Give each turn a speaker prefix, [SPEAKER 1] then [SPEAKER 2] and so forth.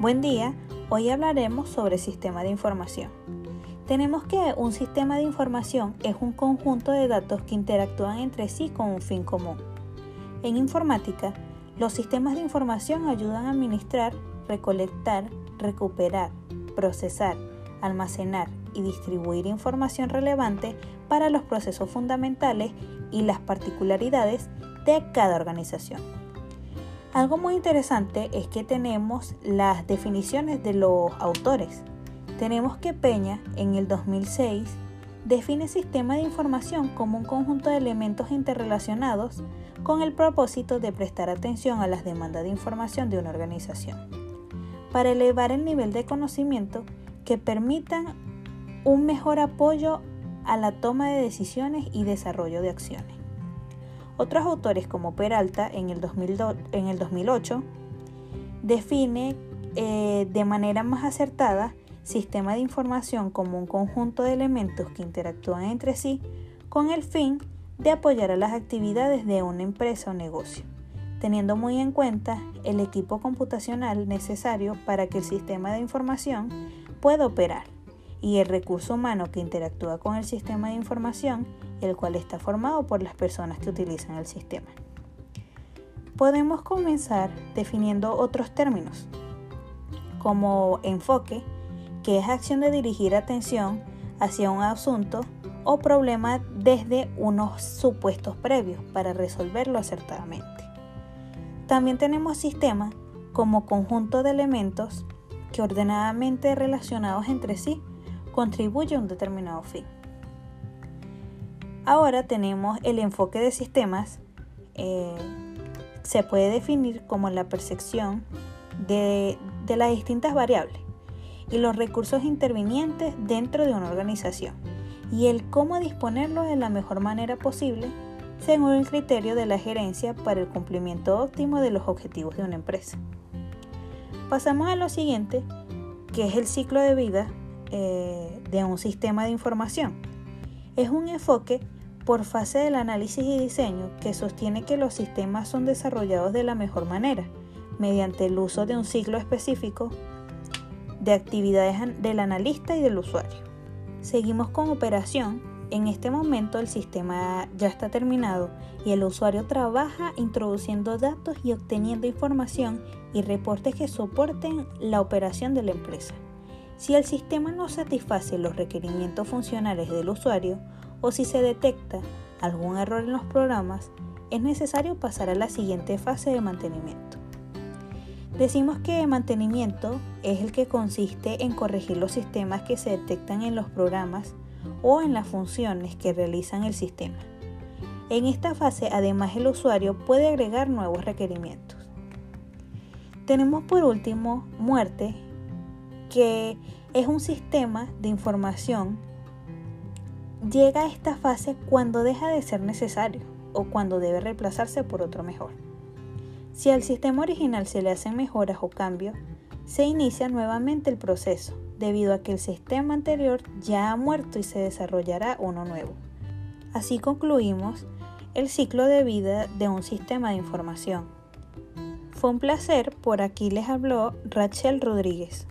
[SPEAKER 1] Buen día, hoy hablaremos sobre sistema de información. Tenemos que un sistema de información es un conjunto de datos que interactúan entre sí con un fin común. En informática, los sistemas de información ayudan a administrar, recolectar, recuperar, procesar, almacenar y distribuir información relevante para los procesos fundamentales y las particularidades de cada organización. Algo muy interesante es que tenemos las definiciones de los autores. Tenemos que Peña, en el 2006, define sistema de información como un conjunto de elementos interrelacionados con el propósito de prestar atención a las demandas de información de una organización, para elevar el nivel de conocimiento que permitan un mejor apoyo a la toma de decisiones y desarrollo de acciones. Otros autores como Peralta en el, 2008 define eh, de manera más acertada sistema de información como un conjunto de elementos que interactúan entre sí con el fin de apoyar a las actividades de una empresa o negocio, teniendo muy en cuenta el equipo computacional necesario para que el sistema de información pueda operar y el recurso humano que interactúa con el sistema de información el cual está formado por las personas que utilizan el sistema. Podemos comenzar definiendo otros términos, como enfoque, que es acción de dirigir atención hacia un asunto o problema desde unos supuestos previos para resolverlo acertadamente. También tenemos sistema como conjunto de elementos que ordenadamente relacionados entre sí contribuyen a un determinado fin. Ahora tenemos el enfoque de sistemas. Eh, se puede definir como la percepción de, de las distintas variables y los recursos intervinientes dentro de una organización y el cómo disponerlos de la mejor manera posible según el criterio de la gerencia para el cumplimiento óptimo de los objetivos de una empresa. Pasamos a lo siguiente, que es el ciclo de vida eh, de un sistema de información. Es un enfoque por fase del análisis y diseño que sostiene que los sistemas son desarrollados de la mejor manera, mediante el uso de un ciclo específico de actividades del analista y del usuario. Seguimos con operación. En este momento el sistema ya está terminado y el usuario trabaja introduciendo datos y obteniendo información y reportes que soporten la operación de la empresa. Si el sistema no satisface los requerimientos funcionales del usuario, o si se detecta algún error en los programas, es necesario pasar a la siguiente fase de mantenimiento. Decimos que mantenimiento es el que consiste en corregir los sistemas que se detectan en los programas o en las funciones que realizan el sistema. En esta fase además el usuario puede agregar nuevos requerimientos. Tenemos por último muerte, que es un sistema de información llega a esta fase cuando deja de ser necesario o cuando debe reemplazarse por otro mejor. Si al sistema original se le hacen mejoras o cambios, se inicia nuevamente el proceso, debido a que el sistema anterior ya ha muerto y se desarrollará uno nuevo. Así concluimos el ciclo de vida de un sistema de información. Fue un placer, por aquí les habló Rachel Rodríguez.